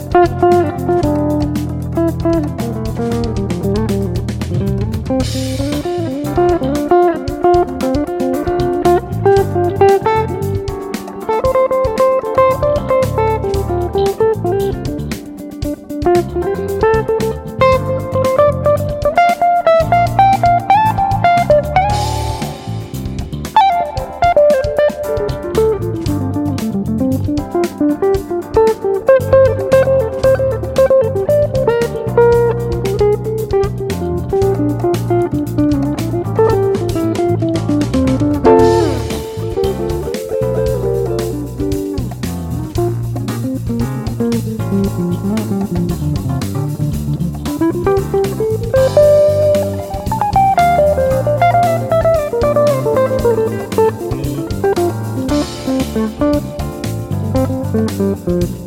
Thank Thank